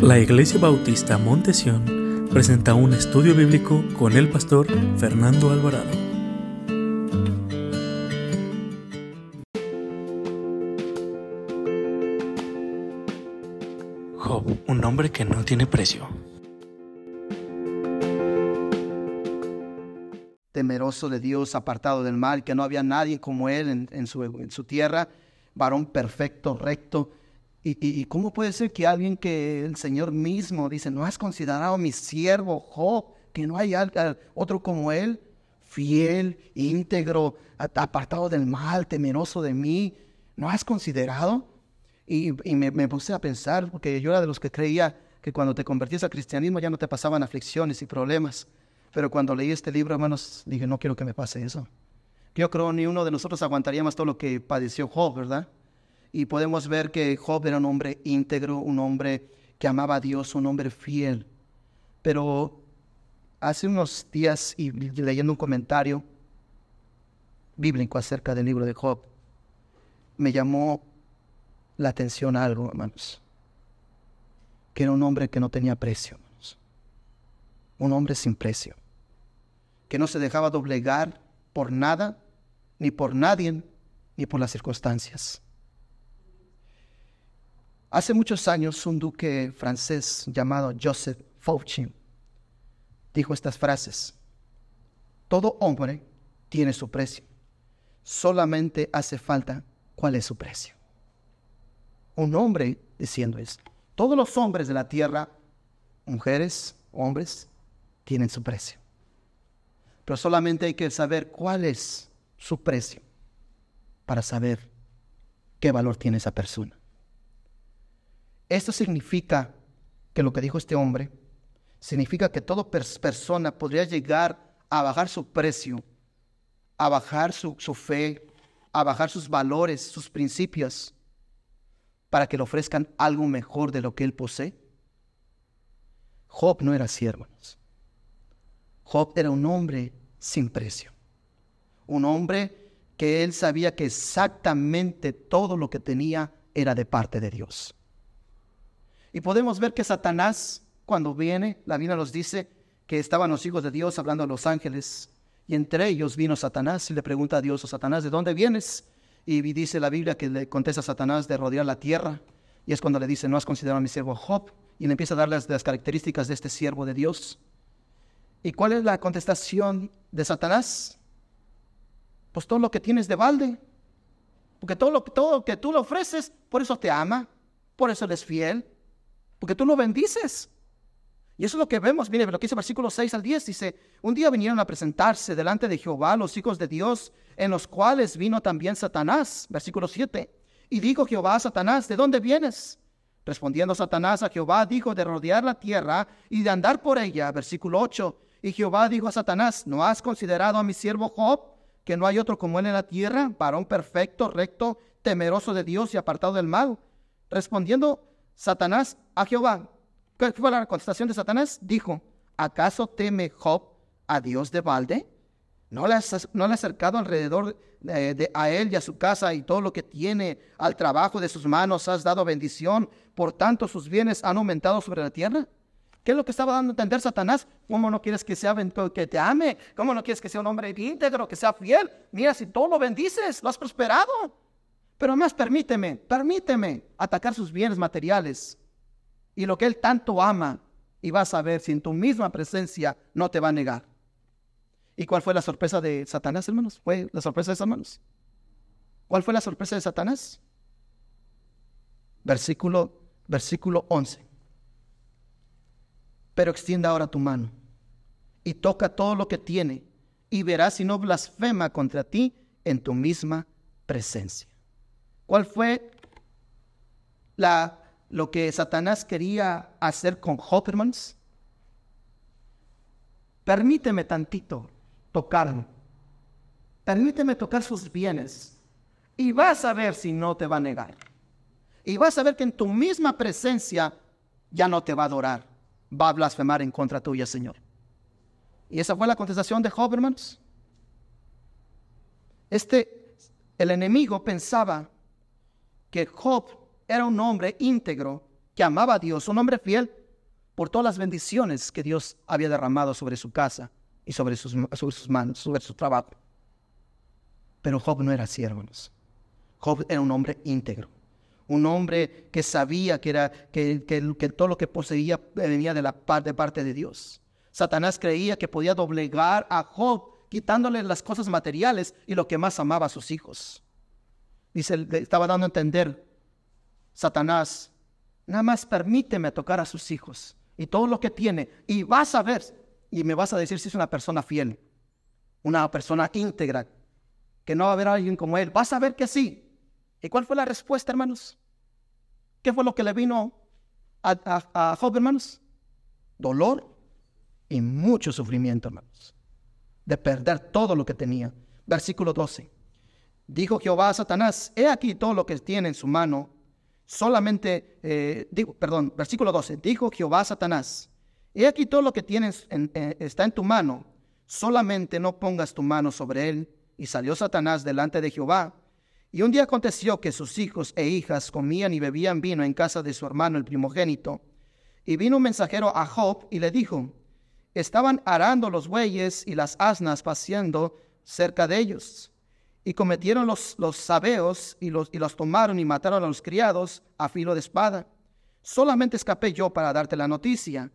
La Iglesia Bautista Montesión presenta un estudio bíblico con el pastor Fernando Alvarado. Job, un hombre que no tiene precio. Temeroso de Dios, apartado del mal, que no había nadie como él en, su, en su tierra, varón perfecto, recto ¿Y, cómo puede ser que alguien que el Señor mismo dice, no has considerado mi siervo Job, que no hay otro como él, fiel, íntegro, apartado del mal, temeroso de mí? ¿No has considerado? Y, me, puse a pensar, porque yo era de los que creía que cuando te convertías al cristianismo ya no te pasaban aflicciones y problemas. Pero cuando leí este libro, hermanos, dije, no quiero que me pase eso. Yo creo ni uno de nosotros aguantaría más todo lo que padeció Job, ¿verdad? Y podemos ver que Job era un hombre íntegro, un hombre que amaba a Dios, un hombre fiel. Pero hace unos días, y leyendo un comentario bíblico acerca del libro de Job, me llamó la atención algo, hermanos. Que era un hombre que no tenía precio, hermanos. Un hombre sin precio. Que no se dejaba doblegar por nada, ni por nadie, ni por las circunstancias. Hace muchos años un duque francés llamado Joseph Fauci dijo estas frases. Todo hombre tiene su precio. Solamente hace falta cuál es su precio. Un hombre diciendo eso. Todos los hombres de la tierra, mujeres, hombres, tienen su precio. Pero solamente hay que saber cuál es su precio para saber qué valor tiene esa persona. Esto significa que lo que dijo este hombre, significa que toda persona podría llegar a bajar su precio, a bajar su, fe, a bajar sus valores, sus principios, para que le ofrezcan algo mejor de lo que él posee. Job no era así, hermanos. Job era un hombre sin precio. Un hombre que él sabía que exactamente todo lo que tenía era de parte de Dios. Y podemos ver que Satanás, cuando viene, la Biblia nos dice que estaban los hijos de Dios hablando a los ángeles. Y entre ellos vino Satanás y le pregunta a Dios, o oh, Satanás, ¿de dónde vienes? Y dice la Biblia que le contesta a Satanás de rodear la tierra. Y es cuando le dice, no has considerado a mi siervo Job. Y le empieza a dar las, características de este siervo de Dios. ¿Y cuál es la contestación de Satanás? Pues todo lo que tienes de balde. Porque todo lo, todo lo que tú le ofreces, por eso te ama, por eso eres fiel, porque tú lo bendices. Y eso es lo que vemos, mire, lo que dice versículo 6 al 10, dice, un día vinieron a presentarse delante de Jehová los hijos de Dios, en los cuales vino también Satanás, versículo 7. Y dijo Jehová a Satanás, ¿de dónde vienes? Respondiendo Satanás a Jehová, dijo de rodear la tierra y de andar por ella, versículo 8. Y Jehová dijo a Satanás, ¿no has considerado a mi siervo Job, que no hay otro como él en la tierra, varón perfecto, recto, temeroso de Dios y apartado del mal? Respondiendo Satanás a Jehová. ¿Qué fue la contestación de Satanás? Dijo, ¿acaso teme Job a Dios de balde? ¿No le has, no le acercado alrededor de, a él y a su casa y todo lo que tiene, al trabajo de sus manos has dado bendición, por tanto sus bienes han aumentado sobre la tierra? ¿Qué es lo que estaba dando a entender Satanás? ¿Cómo no quieres que sea que te ame? ¿Cómo no quieres que sea un hombre íntegro, que sea fiel? Mira, si todo lo bendices, lo has prosperado. Pero más permíteme, permíteme atacar sus bienes materiales y lo que Él tanto ama y vas a ver si en tu misma presencia no te va a negar. ¿Y cuál fue la sorpresa de Satanás, hermanos? ¿Fue la sorpresa de hermanos? ¿Cuál fue la sorpresa de Satanás? Versículo, versículo 11. Pero extienda ahora tu mano y toca todo lo que tiene y verás si no blasfema contra ti en tu misma presencia. ¿Cuál fue la, lo que Satanás quería hacer con Hoppermans? Permíteme tantito tocarlo. Permíteme tocar sus bienes. Y vas a ver si no te va a negar. Y vas a ver que en tu misma presencia ya no te va a adorar. Va a blasfemar en contra tuya, Señor. Y esa fue la contestación de Hoppermans. Este, el enemigo pensaba que Job era un hombre íntegro, que amaba a Dios, un hombre fiel por todas las bendiciones que Dios había derramado sobre su casa y sobre sus, sobre sus manos, sobre su trabajo. Pero Job no era así, hermanos. Job era un hombre íntegro, un hombre que sabía que, era, que, que, todo lo que poseía venía de, la, de parte de Dios. Satanás creía que podía doblegar a Job quitándole las cosas materiales y lo que más amaba a sus hijos. Dice, estaba dando a entender, Satanás, nada más permíteme tocar a sus hijos y todo lo que tiene y vas a ver y me vas a decir si es una persona fiel, una persona íntegra, que no va a haber alguien como él. Vas a ver que sí. ¿Y cuál fue la respuesta, hermanos? ¿Qué fue lo que le vino a, Job, hermanos? Dolor y mucho sufrimiento, hermanos. De perder todo lo que tenía. Versículo 12. Dijo Jehová a Satanás, he aquí todo lo que tiene en su mano. Solamente, eh, perdón, versículo 12. Dijo Jehová a Satanás, he aquí todo lo que tienes eh, está en tu mano. Solamente no pongas tu mano sobre él. Y salió Satanás delante de Jehová. Y un día aconteció que sus hijos e hijas comían y bebían vino en casa de su hermano el primogénito. Y vino un mensajero a Job y le dijo, estaban arando los bueyes y las asnas paseando cerca de ellos. Y cometieron los, los sabeos y los, y los tomaron y mataron a los criados a filo de espada. Solamente escapé yo para darte la noticia.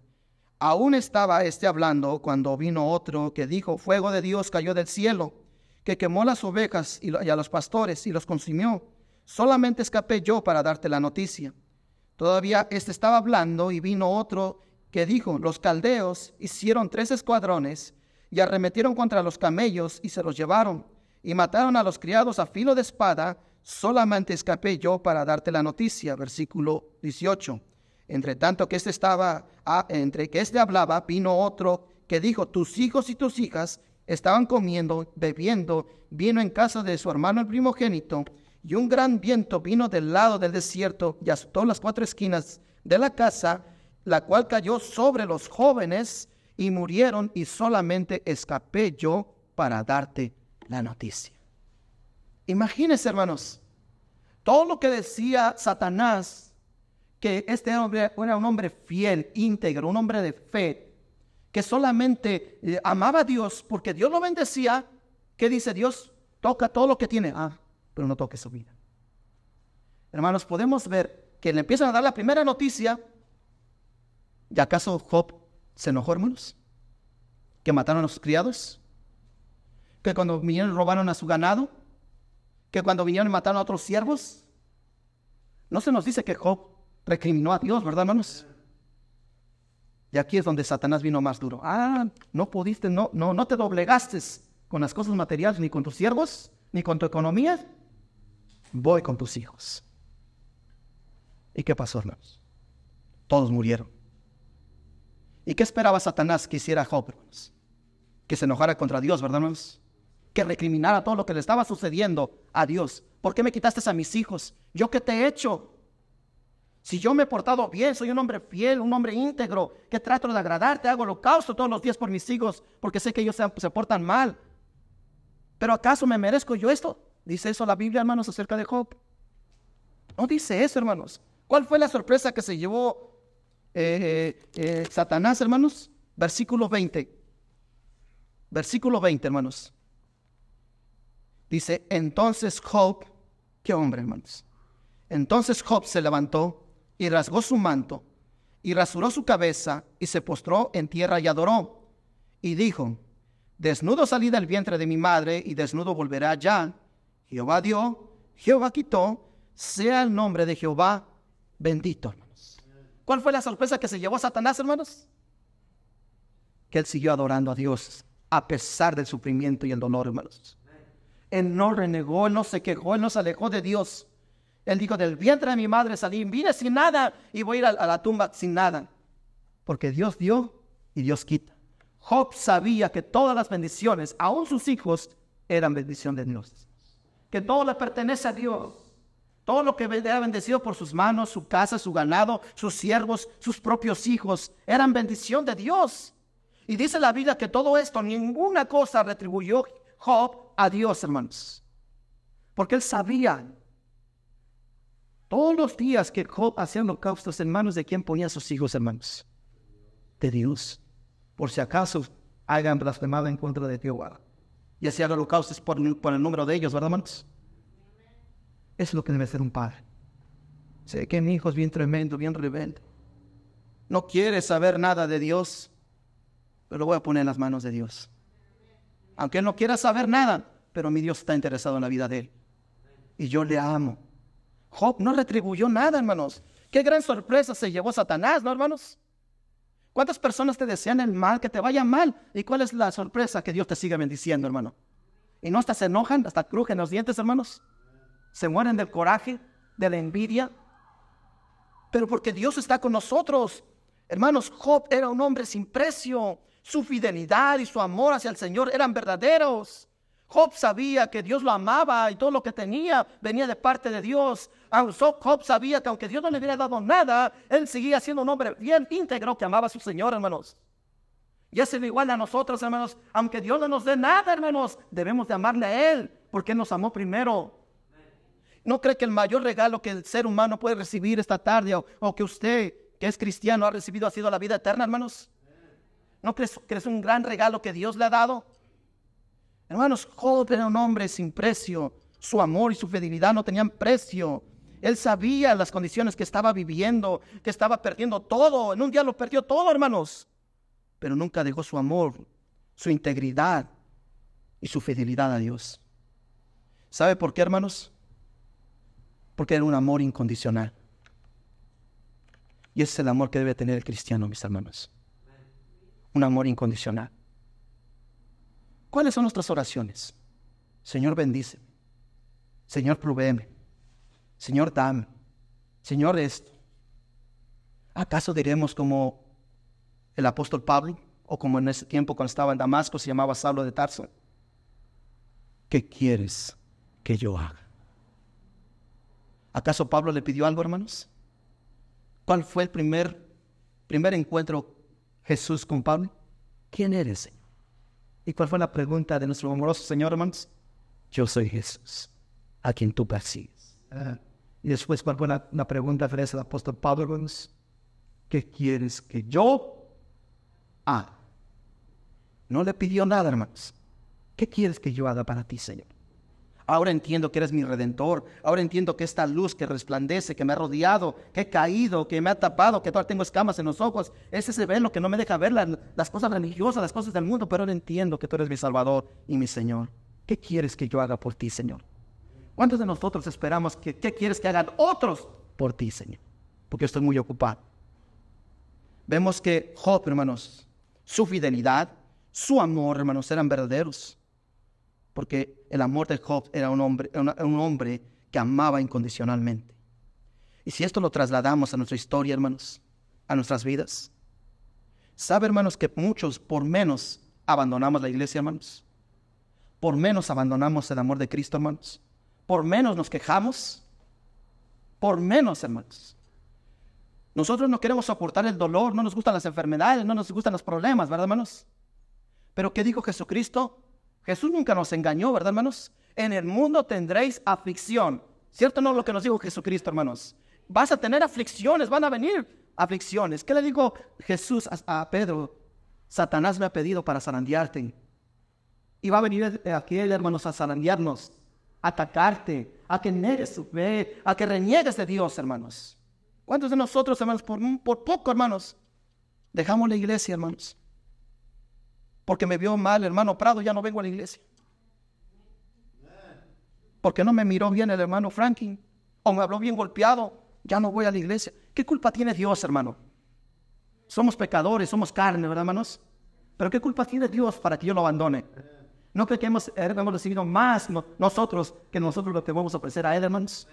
Aún estaba este hablando cuando vino otro que dijo, fuego de Dios cayó del cielo que quemó las ovejas y a los pastores y los consumió. Solamente escapé yo para darte la noticia. Todavía éste estaba hablando y vino otro que dijo, los caldeos hicieron tres escuadrones y arremetieron contra los camellos y se los llevaron y mataron a los criados a filo de espada. Solamente escapé yo para darte la noticia. Versículo 18. Entre tanto que éste estaba, ah, entre que éste hablaba, vino otro que dijo, tus hijos y tus hijas estaban comiendo, bebiendo, vino en casa de su hermano el primogénito, y un gran viento vino del lado del desierto y azotó las cuatro esquinas de la casa, la cual cayó sobre los jóvenes y murieron, y solamente escapé yo para darte la noticia. Imagínense, hermanos, todo lo que decía Satanás, que este hombre era un hombre fiel, íntegro, un hombre de fe, que solamente eh, amaba a Dios porque Dios lo bendecía, ¿qué dice Dios? Toca todo lo que tiene. Ah, pero no toque su vida. Hermanos, podemos ver que le empiezan a dar la primera noticia. ¿Y acaso Job se enojó, hermanos? ¿Que mataron a sus criados? ¿Que cuando vinieron robaron a su ganado? ¿Que cuando vinieron y mataron a otros siervos? No se nos dice que Job recriminó a Dios, ¿verdad, hermanos? Y aquí es donde Satanás vino más duro. Ah, no pudiste, no, no, no te doblegaste con las cosas materiales, ni con tus siervos, ni con tu economía. Voy con tus hijos. ¿Y qué pasó, hermanos? Todos murieron. ¿Y qué esperaba Satanás que hiciera Job, hermanos? Que se enojara contra Dios, ¿verdad, hermanos? Que recriminara todo lo que le estaba sucediendo a Dios. ¿Por qué me quitaste a mis hijos? ¿Yo qué te he hecho? Si yo me he portado bien, soy un hombre fiel, un hombre íntegro, que trato de agradarte, hago holocausto todos los días por mis hijos, porque sé que ellos se, portan mal. Pero ¿acaso me merezco yo esto? ¿Dice eso la Biblia, hermanos, acerca de Job? No dice eso, hermanos. ¿Cuál fue la sorpresa que se llevó eh, eh, Satanás, hermanos? Versículo 20. Versículo 20, hermanos. Dice, entonces Job, qué hombre, hermanos. Entonces Job se levantó y rasgó su manto, y rasuró su cabeza, y se postró en tierra y adoró. Y dijo, Desnudo salí del vientre de mi madre, y desnudo volveré allá. Jehová dio, Jehová quitó, sea el nombre de Jehová bendito, hermanos. ¿Cuál fue la sorpresa que se llevó a Satanás, hermanos? Que él siguió adorando a Dios a pesar del sufrimiento y el dolor, hermanos. Él no renegó, él no se quejó, él no se alejó de Dios. Él dijo, del vientre de mi madre salí, vine sin nada y voy a ir a, la tumba sin nada. Porque Dios dio y Dios quita. Job sabía que todas las bendiciones, aún sus hijos, eran bendición de Dios. Que todo le pertenece a Dios. Todo lo que era bendecido por sus manos, su casa, su ganado, sus siervos, sus propios hijos, eran bendición de Dios. Y dice la Biblia que todo esto, ninguna cosa retribuyó Job a Dios, hermanos. Porque él sabía Todos los días que Job hacía holocaustos en manos de quién ponía a sus hijos, hermanos. De Dios. Por si acaso hagan blasfemado en contra de Jehová. Y hacía holocaustos por, por el número de ellos, ¿verdad, hermanos? Es lo que debe ser un padre. Sé que mi hijo es bien tremendo, bien rebelde. No quiere saber nada de Dios, pero lo voy a poner en las manos de Dios. Aunque él no quiera saber nada, pero mi Dios está interesado en la vida de él. Y yo le amo. Job no retribuyó nada, hermanos. Qué gran sorpresa se llevó Satanás, ¿no, hermanos? ¿Cuántas personas te desean el mal, que te vaya mal? ¿Y cuál es la sorpresa? Que Dios te siga bendiciendo, hermano. Y no hasta se enojan, hasta crujen los dientes, hermanos. Se mueren del coraje, de la envidia, pero porque Dios está con nosotros. Hermanos, Job era un hombre sin precio. Su fidelidad y su amor hacia el Señor eran verdaderos. Job sabía que Dios lo amaba y todo lo que tenía venía de parte de Dios. Job sabía que aunque Dios no le hubiera dado nada, él seguía siendo un hombre bien íntegro que amaba a su Señor, hermanos. Y es igual a nosotros, hermanos. Aunque Dios no nos dé nada, hermanos, debemos de amarle a Él porque Él nos amó primero. ¿No cree que el mayor regalo que el ser humano puede recibir esta tarde o, que usted, que es cristiano, ha recibido ha sido la vida eterna, hermanos? ¿No crees que es un gran regalo que Dios le ha dado? Hermanos, Job era un hombre sin precio. Su amor y su fidelidad no tenían precio. Él sabía las condiciones que estaba viviendo, que estaba perdiendo todo. En un día lo perdió todo, hermanos. Pero nunca dejó su amor, su integridad y su fidelidad a Dios. ¿Sabe por qué, hermanos? porque era un amor incondicional. Y ese es el amor que debe tener el cristiano, mis hermanos. Un amor incondicional. ¿Cuáles son nuestras oraciones? Señor, bendice. Señor, provéeme. Señor, dame. Señor, esto. ¿Acaso diremos como el apóstol Pablo o como en ese tiempo cuando estaba en Damasco se llamaba Saulo de Tarso? ¿Qué quieres que yo haga? ¿Acaso Pablo le pidió algo, hermanos? ¿Cuál fue el primer, primer encuentro Jesús con Pablo? ¿Quién eres, Señor? ¿Y cuál fue la pregunta de nuestro amoroso Señor, hermanos? Yo soy Jesús, a quien tú persigues. Ah. y después, ¿cuál fue la, pregunta de el apóstol Pablo, hermanos? ¿Qué quieres que yo haga? No le pidió nada, hermanos. ¿Qué quieres que yo haga para ti, Señor? Ahora entiendo que eres mi redentor. Ahora entiendo que esta luz que resplandece, que me ha rodeado, que he caído, que me ha tapado, que todavía tengo escamas en los ojos, ese se ve lo que no me deja ver las, cosas religiosas, las cosas del mundo. Pero ahora entiendo que tú eres mi Salvador y mi Señor. ¿Qué quieres que yo haga por ti, Señor? ¿Cuántos de nosotros esperamos que qué quieres que hagan otros por ti, Señor? Porque estoy muy ocupado. Vemos que Job, hermanos, su fidelidad, su amor, hermanos, eran verdaderos porque el amor de Job era un hombre, un hombre que amaba incondicionalmente. Y si esto lo trasladamos a nuestra historia, hermanos, a nuestras vidas, ¿sabe, hermanos, que muchos por menos abandonamos la iglesia, hermanos? Por menos abandonamos el amor de Cristo, hermanos. Por menos nos quejamos. Por menos, hermanos. Nosotros no queremos soportar el dolor, no nos gustan las enfermedades, no nos gustan los problemas, ¿verdad, hermanos? Pero ¿qué dijo Jesucristo? Jesús nunca nos engañó, ¿verdad, hermanos? En el mundo tendréis aflicción. ¿Cierto no lo que nos dijo Jesucristo, hermanos? Vas a tener aflicciones, van a venir aflicciones. ¿Qué le dijo Jesús a, Pedro? Satanás me ha pedido para zarandearte. Y va a venir aquí, hermanos, a zarandearnos, a atacarte, a que niegues su fe, a que reniegues de Dios, hermanos. ¿Cuántos de nosotros, hermanos, por, por poco, hermanos, dejamos la iglesia, hermanos? Porque me vio mal, hermano Prado, ya no vengo a la iglesia. Porque no me miró bien el hermano Franklin. O me habló bien golpeado, ya no voy a la iglesia. ¿Qué culpa tiene Dios, hermano? Somos pecadores, somos carne, ¿verdad, hermanos? Pero ¿qué culpa tiene Dios para que yo lo abandone? ¿No creo que hemos, hemos recibido más nosotros que nosotros lo que debemos ofrecer a Él, hermanos?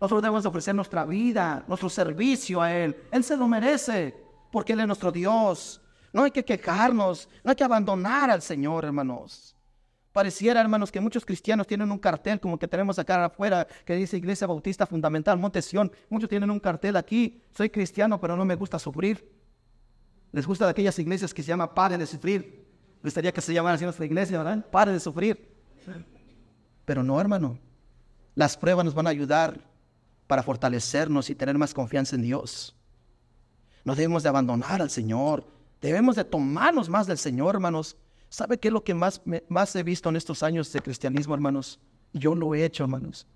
Nosotros debemos ofrecer nuestra vida, nuestro servicio a Él. Él se lo merece, porque Él es nuestro Dios. No hay que quejarnos, no hay que abandonar al Señor, hermanos. Pareciera, hermanos, que muchos cristianos tienen un cartel como que tenemos acá afuera que dice Iglesia Bautista Fundamental, Montesión. Muchos tienen un cartel aquí, soy cristiano, pero no me gusta sufrir. Les gusta de aquellas iglesias que se llama Pare de sufrir. Gustaría que se llamara así nuestra iglesia, ¿verdad? Pare de sufrir. Pero no, hermano. Las pruebas nos van a ayudar para fortalecernos y tener más confianza en Dios. No debemos de abandonar al Señor. Debemos de tomarnos más del Señor, hermanos. ¿Sabe qué es lo que más, más he visto en estos años de cristianismo, hermanos? Yo lo he hecho, hermanos.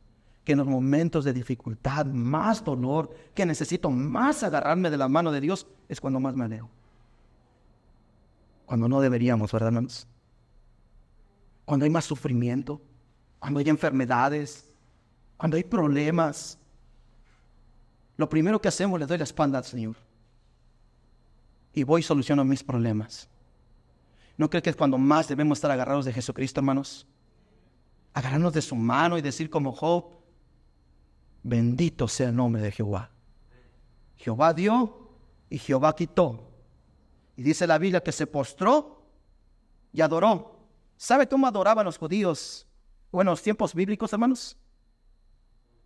Que en los momentos de dificultad, más dolor, que necesito más agarrarme de la mano de Dios, es cuando más me alejo. Cuando no deberíamos, ¿verdad, hermanos? Cuando hay más sufrimiento, cuando hay enfermedades, cuando hay problemas. Lo primero que hacemos, le doy la espalda al Señor y voy y soluciono mis problemas. ¿No cree que es cuando más debemos estar agarrados de Jesucristo, hermanos? Agarrarnos de su mano y decir como Job, bendito sea el nombre de Jehová. Jehová dio y Jehová quitó. Y dice la Biblia que se postró y adoró. ¿Sabe cómo adoraban los judíos? Bueno, los tiempos bíblicos, hermanos.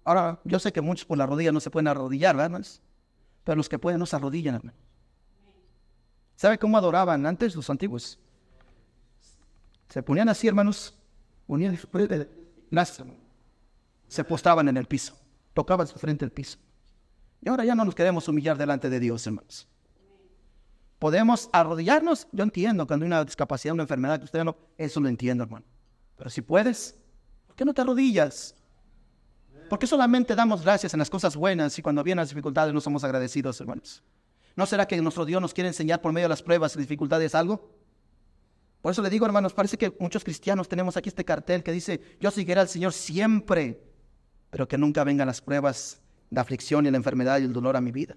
Ahora, yo sé que muchos por la rodilla no se pueden arrodillar, ¿verdad, hermanos? Pero los que pueden no se arrodillan, hermanos. ¿Sabe cómo adoraban antes los antiguos? Se ponían así, hermanos, unían se postraban en el piso, tocaban su frente al piso. Y ahora ya no nos queremos humillar delante de Dios, hermanos. Podemos arrodillarnos, yo entiendo cuando hay una discapacidad, una enfermedad, que usted no, eso lo entiendo, hermano. Pero si puedes, ¿por qué no te arrodillas? ¿Por qué solamente damos gracias en las cosas buenas y cuando vienen las dificultades no somos agradecidos, hermanos? ¿No será que nuestro Dios nos quiere enseñar por medio de las pruebas y dificultades algo? Por eso le digo, hermanos, parece que muchos cristianos tenemos aquí este cartel que dice, yo seguiré al Señor siempre, pero que nunca vengan las pruebas, de aflicción y la enfermedad y el dolor a mi vida.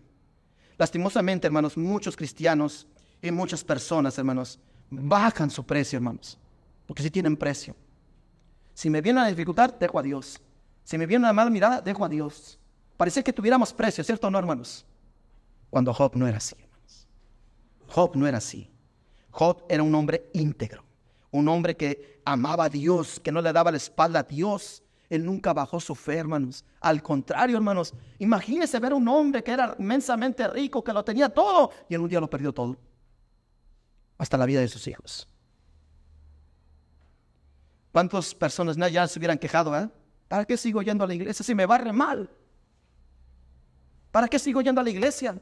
Lastimosamente, hermanos, muchos cristianos y muchas personas, hermanos, bajan su precio, hermanos, porque si tienen precio. Si me viene a dificultar, dejo a Dios. Si me viene una mala mirada, dejo a Dios. Parece que tuviéramos precio, ¿cierto o no, hermanos? Cuando Job no era así, hermanos. Job no era así. Job era un hombre íntegro, un hombre que amaba a Dios, que no le daba la espalda a Dios. Él nunca bajó su fe, hermanos. Al contrario, hermanos, imagínese ver a un hombre que era inmensamente rico, que lo tenía todo, y en un día lo perdió todo. Hasta la vida de sus hijos. ¿Cuántas personas ya se hubieran quejado? Eh? ¿Para qué sigo yendo a la iglesia si me va re mal? ¿Para qué sigo yendo a la iglesia?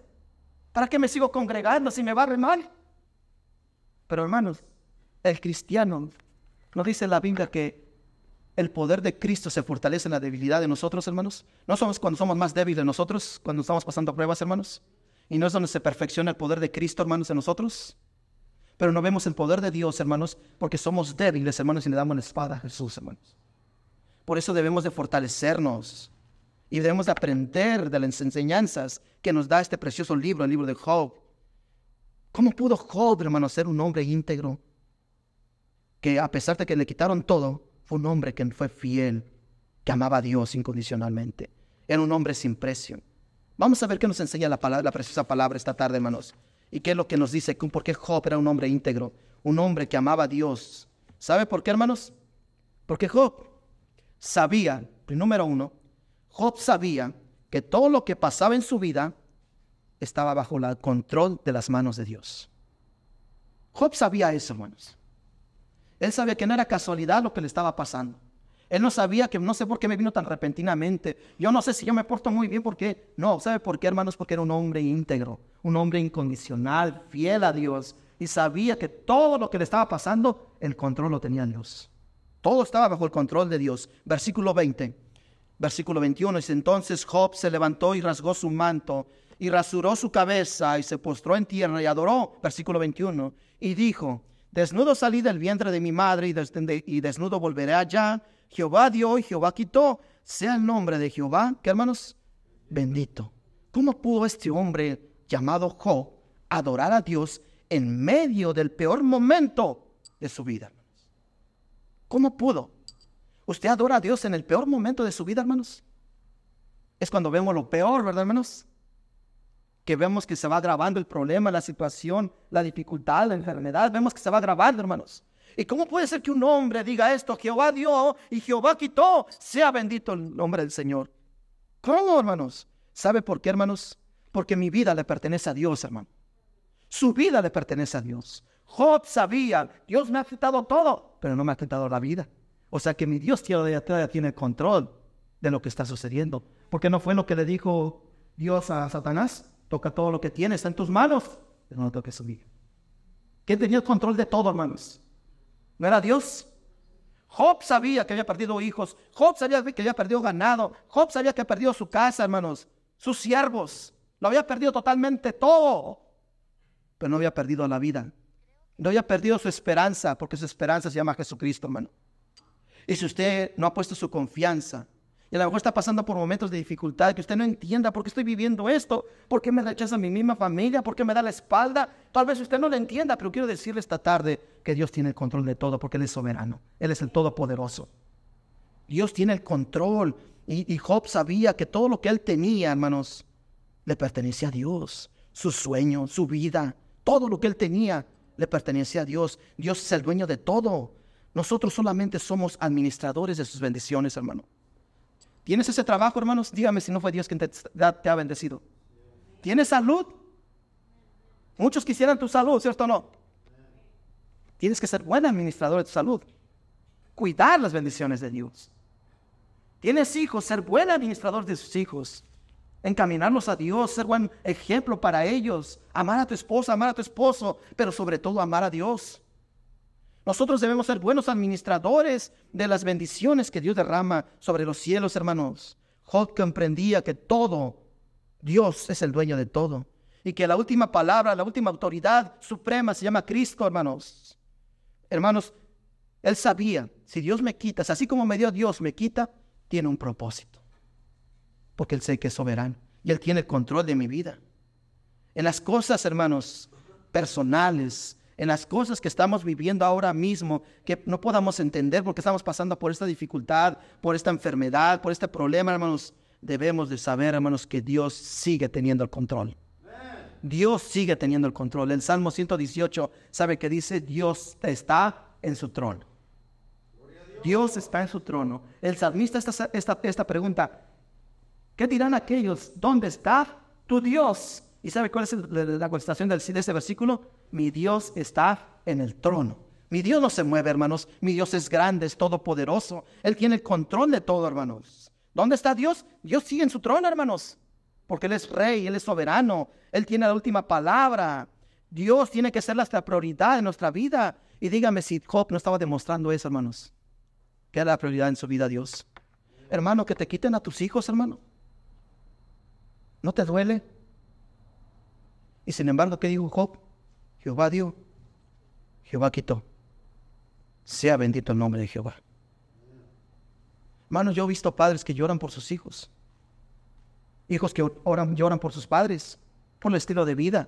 ¿Para qué me sigo congregando si me va mal? Pero hermanos, el cristiano, ¿no dice la Biblia que el poder de Cristo se fortalece en la debilidad de nosotros, hermanos? ¿No somos cuando somos más débiles nosotros, cuando estamos pasando pruebas, hermanos? ¿Y no es donde se perfecciona el poder de Cristo, hermanos, en nosotros? Pero no vemos el poder de Dios, hermanos, porque somos débiles, hermanos, y le damos la espada a Jesús, hermanos. Por eso debemos de fortalecernos y debemos de aprender de las enseñanzas que nos da este precioso libro, el libro de Job. ¿Cómo pudo Job, hermano, ser un hombre íntegro? Que a pesar de que le quitaron todo, fue un hombre que fue fiel, que amaba a Dios incondicionalmente. Era un hombre sin precio. Vamos a ver qué nos enseña la, palabra, la preciosa palabra esta tarde, hermanos. Y qué es lo que nos dice, por qué Job era un hombre íntegro, un hombre que amaba a Dios. ¿Sabe por qué, hermanos? Porque Job sabía, número uno, Job sabía que todo lo que pasaba en su vida estaba bajo el control de las manos de Dios. Job sabía eso, hermanos. Él sabía que no era casualidad lo que le estaba pasando. Él no sabía que no sé por qué me vino tan repentinamente. Yo no sé si yo me porto muy bien, ¿por qué? No, ¿sabe por qué, hermanos? Porque era un hombre íntegro, un hombre incondicional, fiel a Dios. Y sabía que todo lo que le estaba pasando, el control lo tenía Dios. Todo estaba bajo el control de Dios. Versículo 20. Versículo 21 dice, entonces Job se levantó y rasgó su manto y rasuró su cabeza y se postró en tierra y adoró. Versículo 21. Y dijo, desnudo salí del vientre de mi madre y, desnudo volveré allá. Jehová dio y Jehová quitó. Sea el nombre de Jehová, que hermanos, bendito. ¿Cómo pudo este hombre llamado Job adorar a Dios en medio del peor momento de su vida? ¿Cómo pudo? ¿Usted adora a Dios en el peor momento de su vida, hermanos? Es cuando vemos lo peor, ¿verdad, hermanos? Que vemos que se va agravando el problema, la situación, la dificultad, la enfermedad. Vemos que se va agravando, hermanos. ¿Y cómo puede ser que un hombre diga esto? Jehová dio y Jehová quitó. Sea bendito el nombre del Señor. ¿Cómo, hermanos? ¿Sabe por qué, hermanos? Porque mi vida le pertenece a Dios, hermano. Su vida le pertenece a Dios. Job sabía, Dios me ha quitado todo, pero no me ha quitado la vida. O sea que mi Dios todavía, tiene control de lo que está sucediendo. Porque no fue lo que le dijo Dios a Satanás. Toca todo lo que tienes, en tus manos, pero no toques su vida. ¿Quién tenía el control de todo, hermanos? ¿No era Dios? Job sabía que había perdido hijos. Job sabía que había perdido ganado. Job sabía que había perdido su casa, hermanos. Sus siervos. Lo había perdido totalmente todo. Pero no había perdido la vida. No había perdido su esperanza, porque su esperanza se llama Jesucristo, hermano. Y si usted no ha puesto su confianza, y a lo mejor está pasando por momentos de dificultad, que usted no entienda por qué estoy viviendo esto, por qué me rechaza mi misma familia, por qué me da la espalda, tal vez usted no lo entienda, pero quiero decirle esta tarde que Dios tiene el control de todo, porque Él es soberano, Él es el Todopoderoso. Dios tiene el control, y, y Job sabía que todo lo que él tenía, hermanos, le pertenecía a Dios, su sueño, su vida, todo lo que él tenía le pertenecía a Dios. Dios es el dueño de todo. Nosotros solamente somos administradores de sus bendiciones, hermano. ¿Tienes ese trabajo, hermanos? Dígame si no fue Dios quien te, ha bendecido. ¿Tienes salud? Muchos quisieran tu salud, ¿cierto o no? Tienes que ser buen administrador de tu salud. Cuidar las bendiciones de Dios. Tienes hijos, ser buen administrador de sus hijos encaminarlos a Dios, ser buen ejemplo para ellos, amar a tu esposa, amar a tu esposo, pero sobre todo amar a Dios. Nosotros debemos ser buenos administradores de las bendiciones que Dios derrama sobre los cielos, hermanos. Job comprendía que todo, Dios es el dueño de todo. Y que la última palabra, la última autoridad suprema se llama Cristo, hermanos. Hermanos, él sabía, si Dios me quita, así como me dio Dios, me quita, tiene un propósito porque Él sé que es soberano y Él tiene el control de mi vida. En las cosas, hermanos, personales, en las cosas que estamos viviendo ahora mismo, que no podamos entender porque estamos pasando por esta dificultad, por esta enfermedad, por este problema, hermanos, debemos de saber, hermanos, que Dios sigue teniendo el control. Dios sigue teniendo el control. El Salmo 118 sabe que dice, Dios está en su trono. Dios está en su trono. El salmista esta, esta, esta pregunta, ¿Qué dirán aquellos? ¿Dónde está tu Dios? ¿Y sabe cuál es la contestación de ese versículo? Mi Dios está en el trono. Mi Dios no se mueve, hermanos. Mi Dios es grande, es todopoderoso. Él tiene el control de todo, hermanos. ¿Dónde está Dios? Dios sigue en su trono, hermanos. Porque Él es rey, Él es soberano. Él tiene la última palabra. Dios tiene que ser nuestra prioridad en nuestra vida. Y dígame si Job no estaba demostrando eso, hermanos. ¿Qué era la prioridad en su vida, Dios? Hermano, que te quiten a tus hijos, hermano. ¿No te duele? Y sin embargo, ¿qué dijo Job? Jehová dio, Jehová quitó. Sea bendito el nombre de Jehová. Hermanos, yo he visto padres que lloran por sus hijos. Hijos que oran, lloran por sus padres, por el estilo de vida.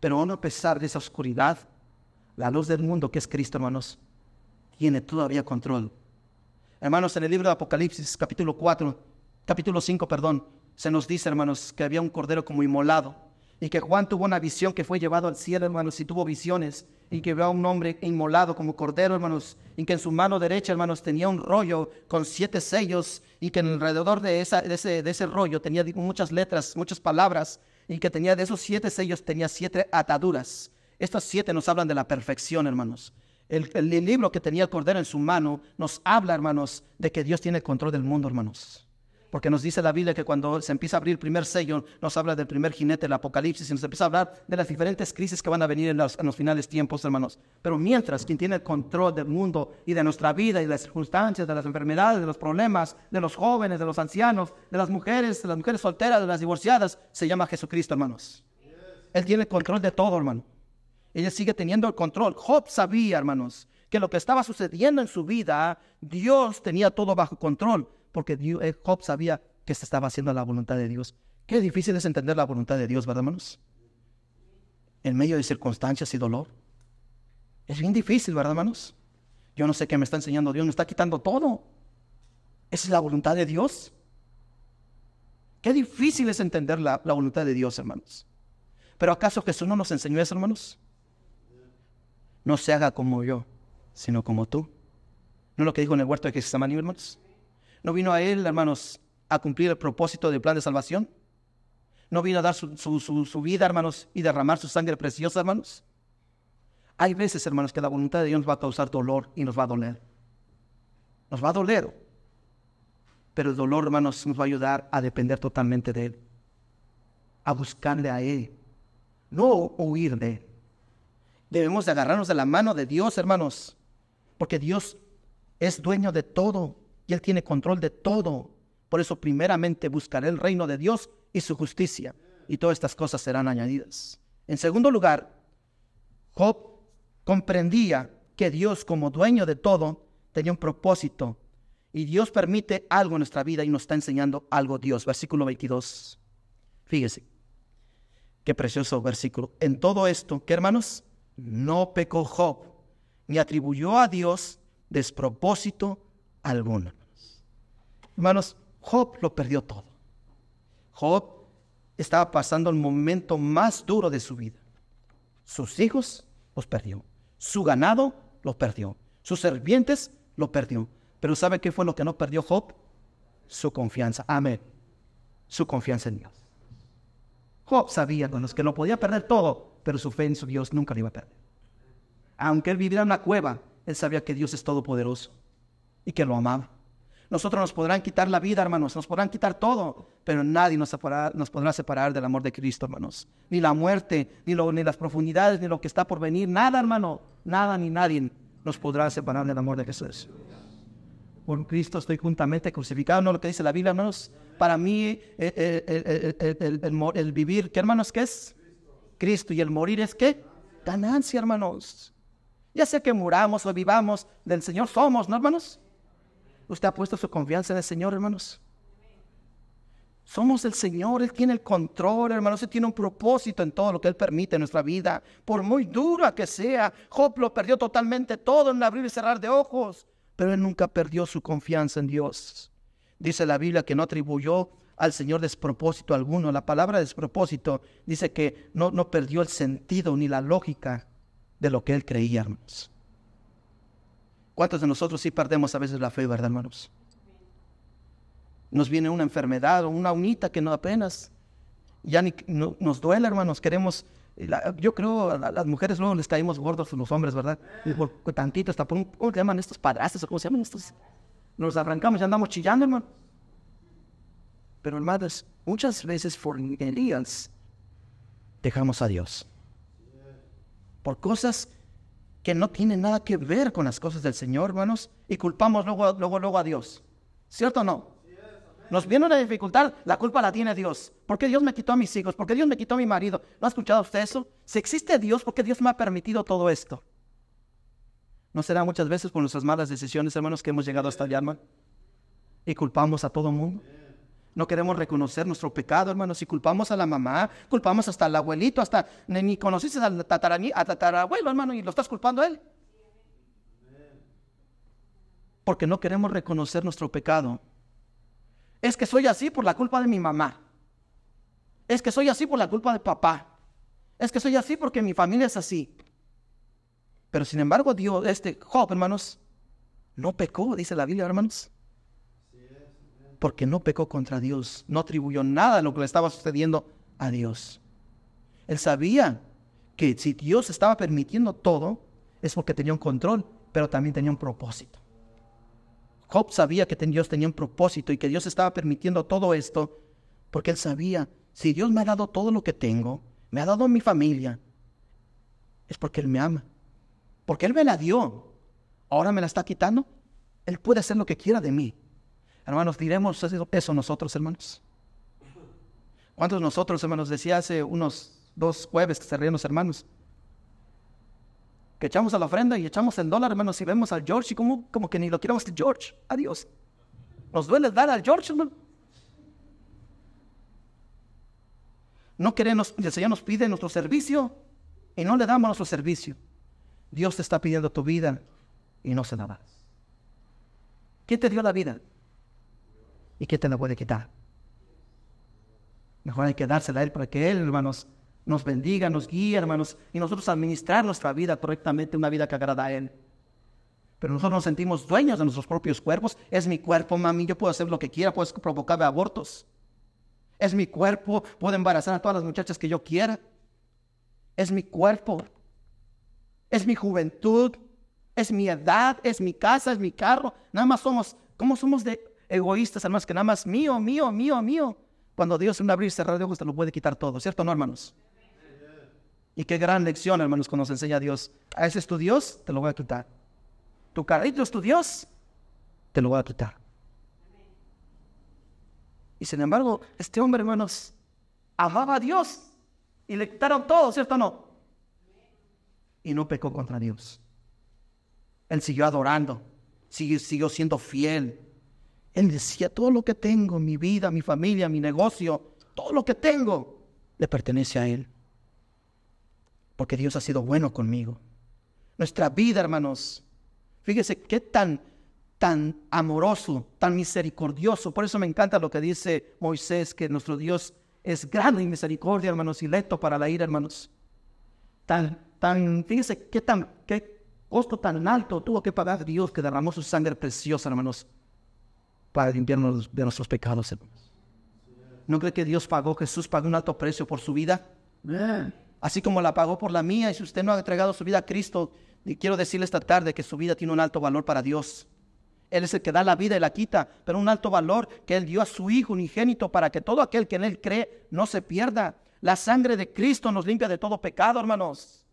Pero aún a pesar de esa oscuridad, la luz del mundo que es Cristo, hermanos, tiene todavía control. Hermanos, en el libro de Apocalipsis, capítulo 4, capítulo 5, perdón, se nos dice, hermanos, que había un cordero como inmolado y que Juan tuvo una visión que fue llevado al cielo, hermanos, y tuvo visiones y que vio a un hombre inmolado como cordero, hermanos, y que en su mano derecha, hermanos, tenía un rollo con siete sellos y que alrededor de, esa, de, ese, de ese rollo tenía muchas letras, muchas palabras y que tenía de esos siete sellos tenía siete ataduras. Estas siete nos hablan de la perfección, hermanos. El, el libro que tenía el cordero en su mano nos habla, hermanos, de que Dios tiene el control del mundo, hermanos. Porque nos dice la Biblia que cuando se empieza a abrir el primer sello, nos habla del primer jinete del Apocalipsis y nos empieza a hablar de las diferentes crisis que van a venir en los, finales tiempos, hermanos. Pero mientras quien tiene el control del mundo y de nuestra vida y las circunstancias, de las enfermedades, de los problemas, de los jóvenes, de los ancianos, de las mujeres, de las mujeres solteras, de las divorciadas, se llama Jesucristo, hermanos. Él tiene el control de todo, hermano. Ella sigue teniendo el control. Job sabía, hermanos, que lo que estaba sucediendo en su vida, Dios tenía todo bajo control porque eh, Job sabía que se estaba haciendo la voluntad de Dios. Qué difícil es entender la voluntad de Dios, ¿verdad, hermanos? En medio de circunstancias y dolor. Es bien difícil, ¿verdad, hermanos? Yo no sé qué me está enseñando Dios, me está quitando todo. Esa es la voluntad de Dios. Qué difícil es entender la, la voluntad de Dios, hermanos. Pero ¿acaso Jesús no nos enseñó eso, hermanos? No se haga como yo, sino como tú. ¿No es lo que dijo en el huerto de Getsemaní, hermanos? ¿No vino a Él, hermanos, a cumplir el propósito del plan de salvación? ¿No vino a dar su, vida, hermanos, y derramar su sangre preciosa, hermanos? Hay veces, hermanos, que la voluntad de Dios nos va a causar dolor y nos va a doler. Nos va a doler. Pero el dolor, hermanos, nos va a ayudar a depender totalmente de Él, a buscarle a Él, no huir de Él. Debemos de agarrarnos de la mano de Dios, hermanos, porque Dios es dueño de todo y Él tiene control de todo. Por eso primeramente buscaré el reino de Dios y su justicia, y todas estas cosas serán añadidas. En segundo lugar, Job comprendía que Dios como dueño de todo tenía un propósito y Dios permite algo en nuestra vida y nos está enseñando algo Dios. Versículo 22. Fíjese, qué precioso versículo. En todo esto, ¿qué hermanos? No pecó Job, ni atribuyó a Dios despropósito alguno. Hermanos, Job lo perdió todo. Job estaba pasando el momento más duro de su vida. Sus hijos los perdió. Su ganado los perdió. Sus servientes lo perdió. Pero ¿sabe qué fue lo que no perdió Job? Su confianza. Amén. Su confianza en Dios. Job sabía, hermanos, que lo podía perder todo, pero su fe en su Dios nunca lo iba a perder. Aunque él viviera en una cueva, él sabía que Dios es todopoderoso y que lo amaba. Nosotros nos podrán quitar la vida, hermanos, nos podrán quitar todo, pero nadie nos, podrá separar del amor de Cristo, hermanos. Ni la muerte, ni, lo, ni las profundidades, ni lo que está por venir, nada, hermano, nada ni nadie nos podrá separar del amor de Jesús por Cristo estoy juntamente crucificado, no lo que dice la Biblia, hermanos. Para mí, el, vivir, ¿qué hermanos qué es? Cristo. Y el morir es qué? Ganancia, hermanos. Ya sea que muramos o vivamos, del Señor somos, ¿no, hermanos? ¿Usted ha puesto su confianza en el Señor, hermanos? Somos el Señor, Él tiene el control, hermanos, Él tiene un propósito en todo lo que Él permite en nuestra vida. Por muy dura que sea, Job lo perdió totalmente todo en abrir y cerrar de ojos pero él nunca perdió su confianza en Dios. Dice la Biblia que no atribuyó al Señor despropósito alguno. La palabra despropósito dice que no, no perdió el sentido ni la lógica de lo que él creía, hermanos. ¿Cuántos de nosotros sí perdemos a veces la fe, verdad, hermanos? Nos viene una enfermedad o una unita que no apenas ya ni nos duele, hermanos. Queremos yo creo a las mujeres luego les caímos gordos los hombres, ¿verdad? Y por tantito, hasta por un, ¿cómo se llaman estos padrastos o cómo se llaman estos? Nos arrancamos y andamos chillando, hermano. Pero hermanos, muchas veces por ingenierías dejamos a Dios. Por cosas que no tienen nada que ver con las cosas del Señor, hermanos, y culpamos luego, luego, luego a Dios. ¿Cierto o no? Nos viene una dificultad, la culpa la tiene Dios. ¿Por qué Dios me quitó a mis hijos? ¿Por qué Dios me quitó a mi marido? ¿No ha escuchado usted eso? Si existe Dios, ¿por qué Dios me ha permitido todo esto? ¿No será muchas veces por nuestras malas decisiones, hermanos, que hemos llegado hasta allá? Y culpamos a todo el mundo. No queremos reconocer nuestro pecado, hermanos, y culpamos a la mamá, culpamos hasta al abuelito, hasta ni conociste al tatarabuelo, hermano, y lo estás culpando a él. Porque no queremos reconocer nuestro pecado es que soy así por la culpa de mi mamá. Es que soy así por la culpa de papá. Es que soy así porque mi familia es así. Pero sin embargo, Dios, este Job, hermanos, no pecó, dice la Biblia, hermanos. Porque no pecó contra Dios, no atribuyó nada a lo que le estaba sucediendo a Dios. Él sabía que si Dios estaba permitiendo todo, es porque tenía un control, pero también tenía un propósito. Job sabía que Dios tenía un propósito y que Dios estaba permitiendo todo esto porque él sabía, si Dios me ha dado todo lo que tengo, me ha dado mi familia, es porque Él me ama. Porque Él me la dio. Ahora me la está quitando. Él puede hacer lo que quiera de mí. Hermanos, diremos eso nosotros, hermanos. ¿Cuántos nosotros, hermanos, decía hace unos dos jueves que se ríen los hermanos? que echamos a la ofrenda y echamos el dólar, hermanos, y vemos al George y como, como que ni lo queremos George. Adiós. Nos duele dar al George, hermano. No queremos, el Señor nos pide nuestro servicio y no le damos nuestro servicio. Dios te está pidiendo tu vida y no se la. ¿Quién te dio la vida? ¿Y quién te la puede quitar? Mejor hay que dársela a Él para que Él, hermanos, nos bendiga, nos guíe, hermanos, y nosotros administrar nuestra vida correctamente, una vida que agrada a Él. Pero nosotros nos sentimos dueños de nuestros propios cuerpos. Es mi cuerpo, mami, yo puedo hacer lo que quiera, puedo provocar abortos. Es mi cuerpo, puedo embarazar a todas las muchachas que yo quiera. Es mi cuerpo. Es mi juventud. Es mi edad, es mi casa, es mi carro. Nada más somos, ¿cómo somos de egoístas, hermanos, que nada más mío, mío, mío, mío. Cuando Dios en un abrir y cerrar de ojos te lo puede quitar todo, ¿cierto no, hermanos? Y qué gran lección, hermanos, cuando nos enseña Dios. A ese es tu Dios, te lo voy a quitar. Tu carrito es tu Dios, te lo voy a quitar. Y sin embargo, este hombre, hermanos, amaba a Dios y le quitaron todo, ¿cierto o no? Y no pecó contra Dios. Él siguió adorando, siguió, siguió siendo fiel. Él decía, todo lo que tengo, mi vida, mi familia, mi negocio, todo lo que tengo, le pertenece a Él. Porque Dios ha sido bueno conmigo. Nuestra vida, hermanos, fíjese qué tan, tan amoroso, tan misericordioso. Por eso me encanta lo que dice Moisés, que nuestro Dios es grande en misericordia, hermanos, y leto para la ira, hermanos. Tan, tan, fíjese qué tan, qué costo tan alto tuvo que pagar Dios que derramó su sangre preciosa, hermanos, para limpiarnos de nuestros pecados, hermanos. ¿No cree que Dios pagó, Jesús pagó un alto precio por su vida? Así como la pagó por la mía, y si usted no ha entregado su vida a Cristo, quiero decirle esta tarde que su vida tiene un alto valor para Dios. Él es el que da la vida y la quita, pero un alto valor que Él dio a su Hijo unigénito para que todo aquel que en Él cree no se pierda. La sangre de Cristo nos limpia de todo pecado, hermanos.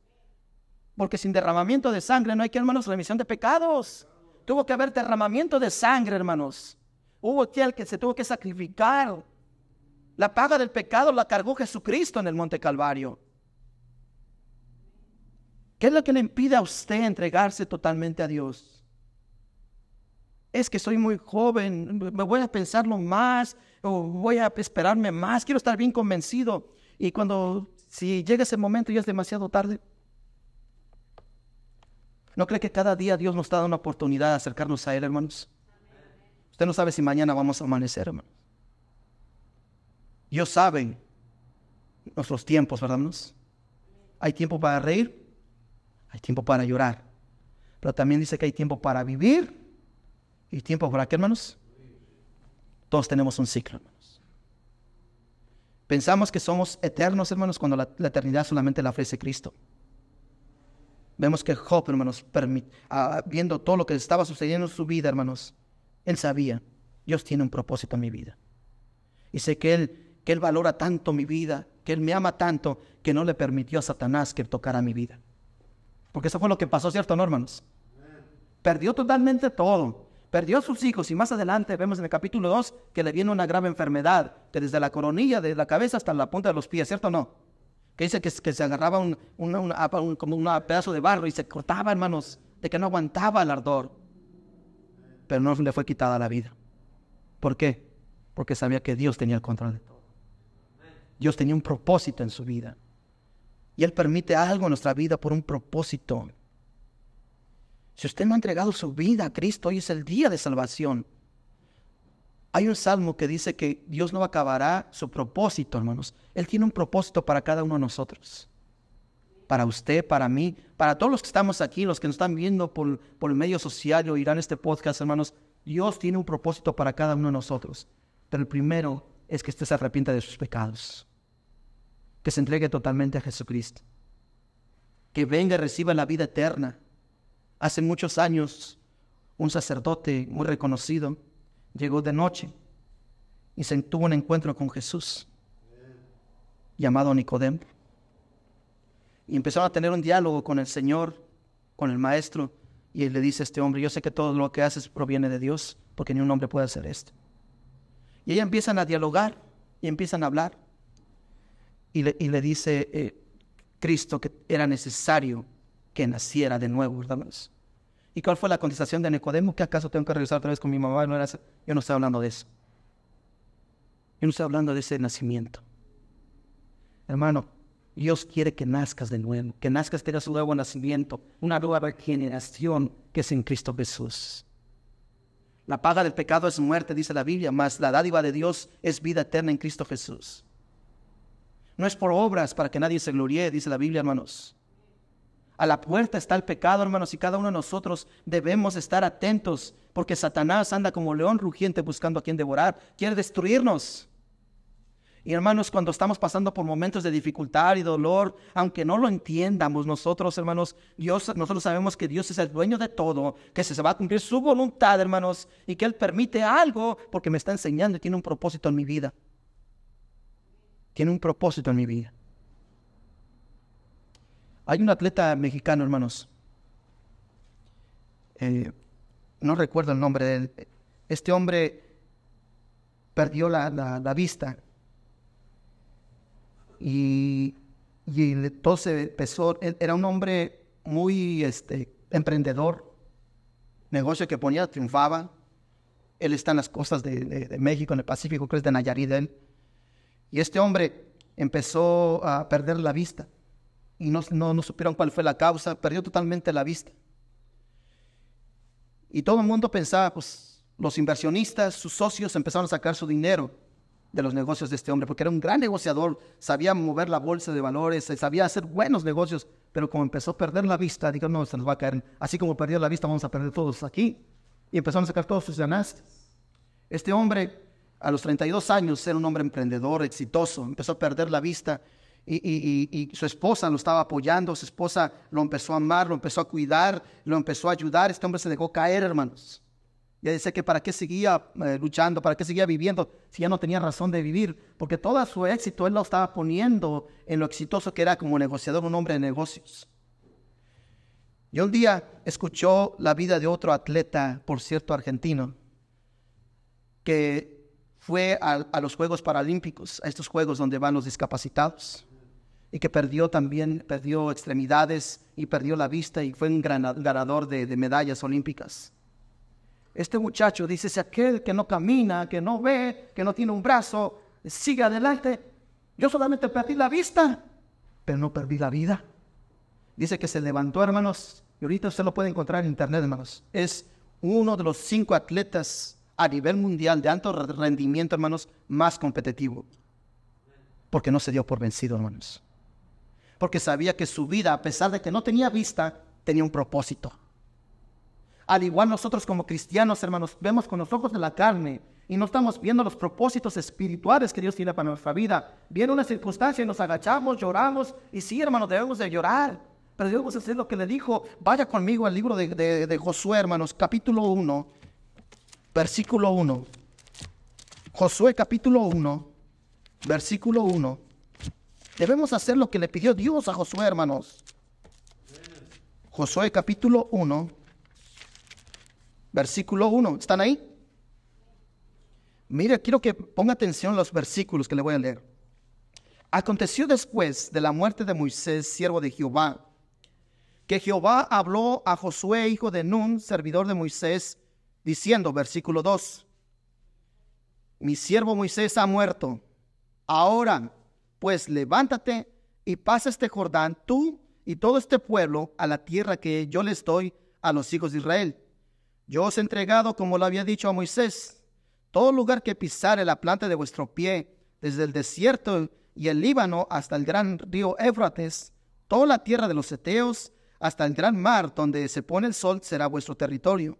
Porque sin derramamiento de sangre no hay que, hermanos, remisión de pecados. Tuvo que haber derramamiento de sangre, hermanos. Hubo aquel que se tuvo que sacrificar. La paga del pecado la cargó Jesucristo en el Monte Calvario. ¿Qué es lo que le impide a usted entregarse totalmente a Dios? Es que soy muy joven, me voy a pensarlo más, o voy a esperarme más, quiero estar bien convencido. Y cuando, si llega ese momento y es demasiado tarde, ¿No cree que cada día Dios nos da una oportunidad de acercarnos a Él, hermanos? Usted no sabe si mañana vamos a amanecer, hermanos. Dios sabe nuestros tiempos, ¿verdad, hermanos? Hay tiempo para reír, hay tiempo para llorar, pero también dice que hay tiempo para vivir y tiempo para qué, hermanos? Todos tenemos un ciclo, hermanos. Pensamos que somos eternos, hermanos, cuando la, la eternidad solamente la ofrece Cristo. Vemos que Job, hermanos, ah, viendo todo lo que estaba sucediendo en su vida, hermanos, él sabía, Dios tiene un propósito en mi vida. Y sé que él, que él valora tanto mi vida, que Él me ama tanto, que no le permitió a Satanás que tocara mi vida. Porque eso fue lo que pasó, ¿cierto, no, hermanos? Perdió totalmente todo. Perdió a sus hijos y más adelante vemos en el capítulo 2 que le viene una grave enfermedad, que desde la coronilla, de la cabeza hasta la punta de los pies, ¿cierto o no? que dice que, se agarraba un, como un pedazo de barro y se cortaba, hermanos, de que no aguantaba el ardor. Pero no le fue quitada la vida. ¿Por qué? Porque sabía que Dios tenía el control de todo. Dios tenía un propósito en su vida. Y Él permite algo en nuestra vida por un propósito. Si usted no ha entregado su vida a Cristo, hoy es el día de salvación. Hay un salmo que dice que Dios no acabará su propósito, hermanos. Él tiene un propósito para cada uno de nosotros. Para usted, para mí, para todos los que estamos aquí, los que nos están viendo por, por el medio social o irán este podcast, hermanos. Dios tiene un propósito para cada uno de nosotros. Pero el primero es que usted se arrepienta de sus pecados. Que se entregue totalmente a Jesucristo. Que venga y reciba la vida eterna. Hace muchos años, un sacerdote muy reconocido llegó de noche y se tuvo un encuentro con Jesús, llamado Nicodemo. Y empezaron a tener un diálogo con el Señor, con el Maestro, y él le dice a este hombre, yo sé que todo lo que haces proviene de Dios, porque ni un hombre puede hacer esto. Y ellos empiezan a dialogar y empiezan a hablar. Y le, dice eh, Cristo que era necesario que naciera de nuevo, ¿verdad? ¿Y cuál fue la contestación de Nicodemo? ¿Que acaso tengo que regresar otra vez con mi mamá? Yo no estoy hablando de eso. Yo no estoy hablando de ese nacimiento. Hermano, Dios quiere que nazcas de nuevo, que nazcas, tengas un nuevo nacimiento, una nueva generación que es en Cristo Jesús. La paga del pecado es muerte, dice la Biblia, mas la dádiva de Dios es vida eterna en Cristo Jesús. No es por obras para que nadie se gloríe, dice la Biblia, hermanos. A la puerta está el pecado, hermanos, y cada uno de nosotros debemos estar atentos, porque Satanás anda como león rugiente buscando a quien devorar, quiere destruirnos. Y hermanos, cuando estamos pasando por momentos de dificultad y dolor, aunque no lo entiendamos nosotros, hermanos, Dios, nosotros sabemos que Dios es el dueño de todo, que se va a cumplir su voluntad, hermanos, y que Él permite algo porque me está enseñando y tiene un propósito en mi vida. Tiene un propósito en mi vida. Hay un atleta mexicano, hermanos. Eh, no recuerdo el nombre de él. Este hombre perdió la, la vista y, y entonces empezó, era un hombre muy este, emprendedor, negocio que ponía, triunfaba. Él está en las costas de, México, en el Pacífico, creo que es de Nayarit él. Y este hombre empezó a perder la vista y no, no, no supieron cuál fue la causa, perdió totalmente la vista. Y todo el mundo pensaba, pues los inversionistas, sus socios empezaron a sacar su dinero de los negocios de este hombre, porque era un gran negociador, sabía mover la bolsa de valores, sabía hacer buenos negocios, pero como empezó a perder la vista, dijo, no, se nos va a caer, así como perdió la vista, vamos a perder todos aquí. Y empezaron a sacar todos sus ganancias. Este hombre, a los 32 años, era un hombre emprendedor, exitoso, empezó a perder la vista y, y, su esposa lo estaba apoyando, su esposa lo empezó a amar, lo empezó a cuidar, lo empezó a ayudar, este hombre se dejó caer, hermanos. Ya decía que para qué seguía eh, luchando, para qué seguía viviendo, si ya no tenía razón de vivir, porque todo su éxito él lo estaba poniendo en lo exitoso que era como negociador, un hombre de negocios. Y un día escuchó la vida de otro atleta, por cierto, argentino, que fue a, los Juegos Paralímpicos, a estos Juegos donde van los discapacitados, y que perdió también, perdió extremidades y perdió la vista y fue un ganador de, de medallas olímpicas. Este muchacho dice, si aquel que no camina, que no ve, que no tiene un brazo, sigue adelante, yo solamente perdí la vista, pero no perdí la vida. Dice que se levantó, hermanos, y ahorita usted lo puede encontrar en internet, hermanos. Es uno de los cinco atletas a nivel mundial de alto rendimiento, hermanos, más competitivo. Porque no se dio por vencido, hermanos. Porque sabía que su vida, a pesar de que no tenía vista, tenía un propósito. Al igual nosotros como cristianos, hermanos, vemos con los ojos de la carne y no estamos viendo los propósitos espirituales que Dios tiene para nuestra vida. Viene una circunstancia y nos agachamos, lloramos y sí, hermanos, debemos de llorar. Pero debemos hacer lo que le dijo. Vaya conmigo al libro de, de Josué, hermanos, capítulo 1, versículo 1. Josué capítulo 1, versículo 1. Debemos hacer lo que le pidió Dios a Josué, hermanos. Josué capítulo 1, Versículo 1, ¿están ahí? Mire, quiero que ponga atención a los versículos que le voy a leer. Aconteció después de la muerte de Moisés, siervo de Jehová, que Jehová habló a Josué, hijo de Nun, servidor de Moisés, diciendo, versículo 2, mi siervo Moisés ha muerto. Ahora, pues levántate y pasa este Jordán, tú y todo este pueblo, a la tierra que yo les doy a los hijos de Israel yo os he entregado, como lo había dicho a Moisés, todo lugar que pisare la planta de vuestro pie, desde el desierto y el Líbano hasta el gran río Éfrates, toda la tierra de los Eteos, hasta el gran mar donde se pone el sol, será vuestro territorio.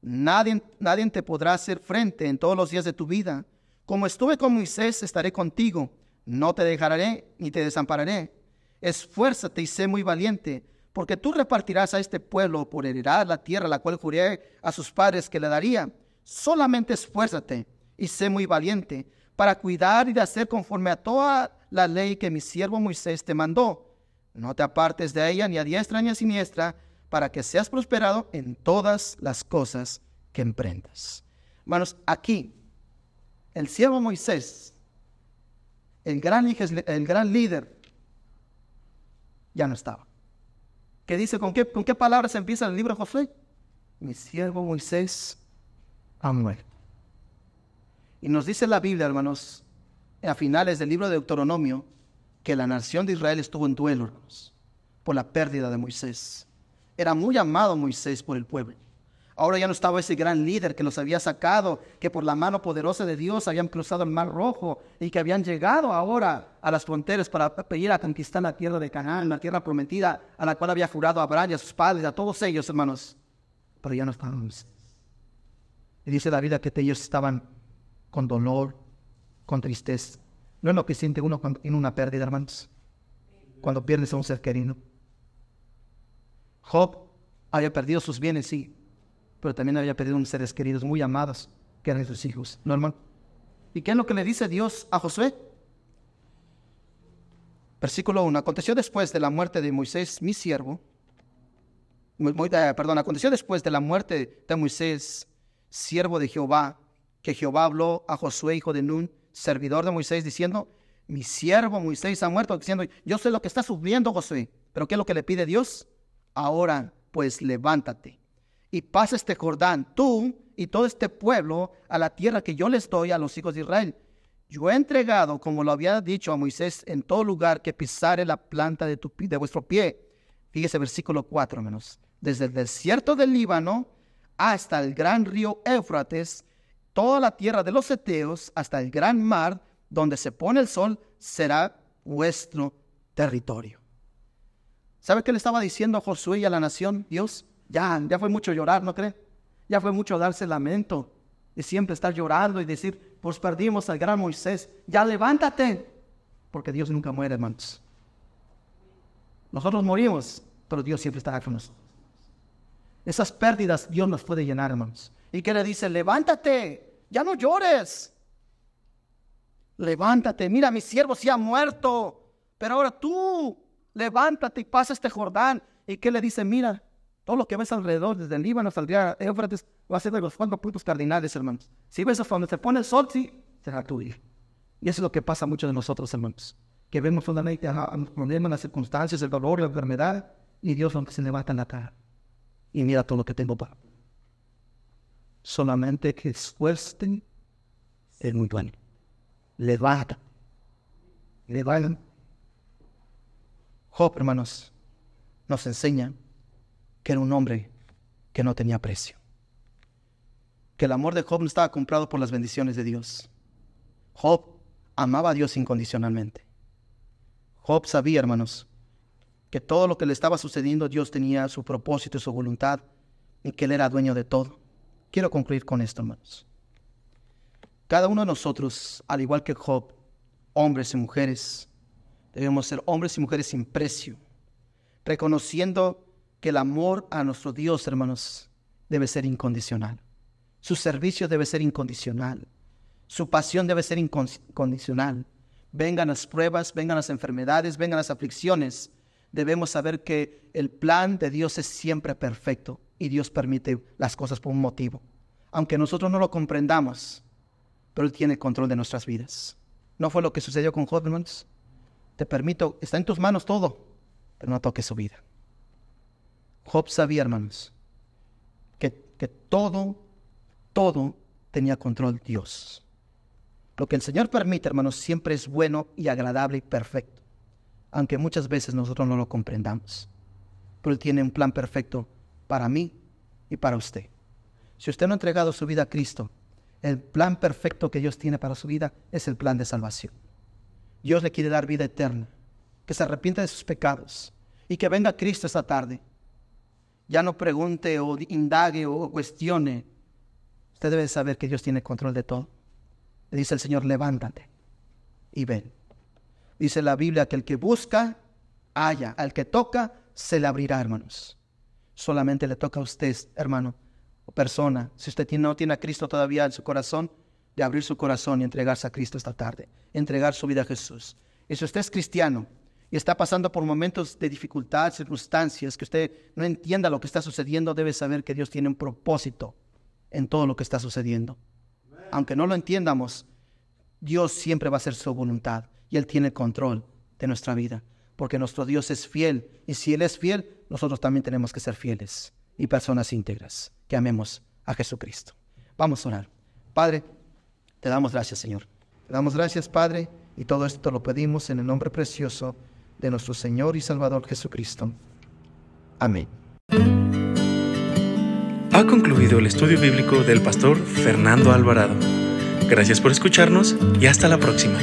Nadie, nadie te podrá hacer frente en todos los días de tu vida. Como estuve con Moisés, estaré contigo. No te dejaré ni te desampararé. Esfuérzate y sé muy valiente porque tú repartirás a este pueblo por heredad la tierra la cual juré a sus padres que le daría. Solamente esfuérzate y sé muy valiente para cuidar y de hacer conforme a toda la ley que mi siervo Moisés te mandó. No te apartes de ella ni a diestra ni a siniestra, para que seas prosperado en todas las cosas que emprendas. Hermanos, aquí el siervo Moisés, el gran, el gran líder, ya no estaba que dice, ¿con qué, ¿con qué palabras empieza el libro de Josué? Mi siervo Moisés ha muerto. Y nos dice la Biblia, hermanos, a finales del libro de Deuteronomio, que la nación de Israel estuvo en duelo, hermanos, por la pérdida de Moisés. Era muy amado Moisés por el pueblo. Ahora ya no estaba ese gran líder que los había sacado, que por la mano poderosa de Dios habían cruzado el mar rojo y que habían llegado ahora a las fronteras para pedir a conquistar la tierra de Canaán, la tierra prometida a la cual había jurado a Abraham y a sus padres, a todos ellos, hermanos. Pero ya no estaban. Y dice la vida que ellos estaban con dolor, con tristeza. No es lo que siente uno cuando tiene una pérdida, hermanos. Cuando pierdes a un ser querido. Job había perdido sus bienes, sí, pero también había perdido unos seres queridos muy amados, que eran sus hijos, ¿no, hermano? ¿Y qué es lo que le dice Dios a Josué? Versículo 1. Aconteció después de la muerte de Moisés, mi siervo. Eh, perdón, aconteció después de la muerte de Moisés, siervo de Jehová, que Jehová habló a Josué, hijo de Nun, servidor de Moisés, diciendo, mi siervo Moisés ha muerto, diciendo, yo sé lo que está sufriendo Josué, pero ¿qué es lo que le pide Dios? Ahora, pues levántate y pasa este Jordán, tú y todo este pueblo, a la tierra que yo les doy a los hijos de Israel. Yo he entregado, como lo había dicho a Moisés, en todo lugar que pisare la planta de, tu, de vuestro pie. Fíjese versículo 4 menos. Desde el desierto del Líbano hasta el gran río Éufrates, toda la tierra de los Eteos, hasta el gran mar, donde se pone el sol, será vuestro territorio. ¿Sabe qué le estaba diciendo a Josué y a la nación? Dios, ya, fue mucho llorar, ¿no creen? Ya fue mucho darse lamento de siempre estar llorando y decir, pues perdimos al gran Moisés. Ya levántate, porque Dios nunca muere, hermanos. Nosotros morimos, pero Dios siempre está con nosotros. Esas pérdidas Dios nos puede llenar, hermanos. ¿Y qué le dice? Levántate, ya no llores. Levántate, mira, mi siervo se ha muerto, pero ahora tú levántate y pasa este Jordán. ¿Y qué le dice? Mira, todo lo que ves alrededor, desde el Líbano hasta el Éufrates, va a ser de los cuatro puntos cardinales, hermanos. Si ves donde se pone el sol, sí, será tuyo. Y eso es lo que pasa a muchos de nosotros, hermanos. Que vemos solamente los problemas, las circunstancias, el dolor, la enfermedad, y Dios aunque se levanta en la cara. Y mira todo lo que tengo para. Solamente que esfuercen es muy bueno. Levanta. Levanta. Job, hermanos, nos enseña que era un hombre que no tenía precio. Que el amor de Job no estaba comprado por las bendiciones de Dios. Job amaba a Dios incondicionalmente. Job sabía, hermanos, que todo lo que le estaba sucediendo, Dios tenía su propósito y su voluntad y que Él era dueño de todo. Quiero concluir con esto, hermanos. Cada uno de nosotros, al igual que Job, hombres y mujeres, Debemos ser hombres y mujeres sin precio, reconociendo que el amor a nuestro Dios, hermanos, debe ser incondicional. Su servicio debe ser incondicional. Su pasión debe ser incondicional. Vengan las pruebas, vengan las enfermedades, vengan las aflicciones. Debemos saber que el plan de Dios es siempre perfecto y Dios permite las cosas por un motivo. Aunque nosotros no lo comprendamos, pero Él tiene control de nuestras vidas. ¿No fue lo que sucedió con Job, hermanos? te permito, está en tus manos todo, pero no toques su vida. Job sabía, hermanos, que, que todo, todo tenía control Dios. Lo que el Señor permite, hermanos, siempre es bueno y agradable y perfecto, aunque muchas veces nosotros no lo comprendamos. Pero Él tiene un plan perfecto para mí y para usted. Si usted no ha entregado su vida a Cristo, el plan perfecto que Dios tiene para su vida es el plan de salvación. Dios le quiere dar vida eterna, que se arrepienta de sus pecados y que venga Cristo esta tarde. Ya no pregunte o indague o cuestione. Usted debe saber que Dios tiene control de todo. Le dice el Señor, levántate y ven. Dice la Biblia que el que busca, haya. Al que toca, se le abrirá, hermanos. Solamente le toca a usted, hermano o persona. Si usted no tiene a Cristo todavía en su corazón, de abrir su corazón y entregarse a Cristo esta tarde, entregar su vida a Jesús. Y si usted es cristiano y está pasando por momentos de dificultad, circunstancias, que usted no entienda lo que está sucediendo, debe saber que Dios tiene un propósito en todo lo que está sucediendo. Aunque no lo entiendamos, Dios siempre va a hacer su voluntad y Él tiene control de nuestra vida, porque nuestro Dios es fiel y si Él es fiel, nosotros también tenemos que ser fieles y personas íntegras que amemos a Jesucristo. Vamos a orar. Padre, te damos gracias, Señor. Te damos gracias, Padre, y todo esto lo pedimos en el nombre precioso de nuestro Señor y Salvador Jesucristo. Amén. Ha concluido el estudio bíblico del pastor Fernando Alvarado. Gracias por escucharnos y hasta la próxima.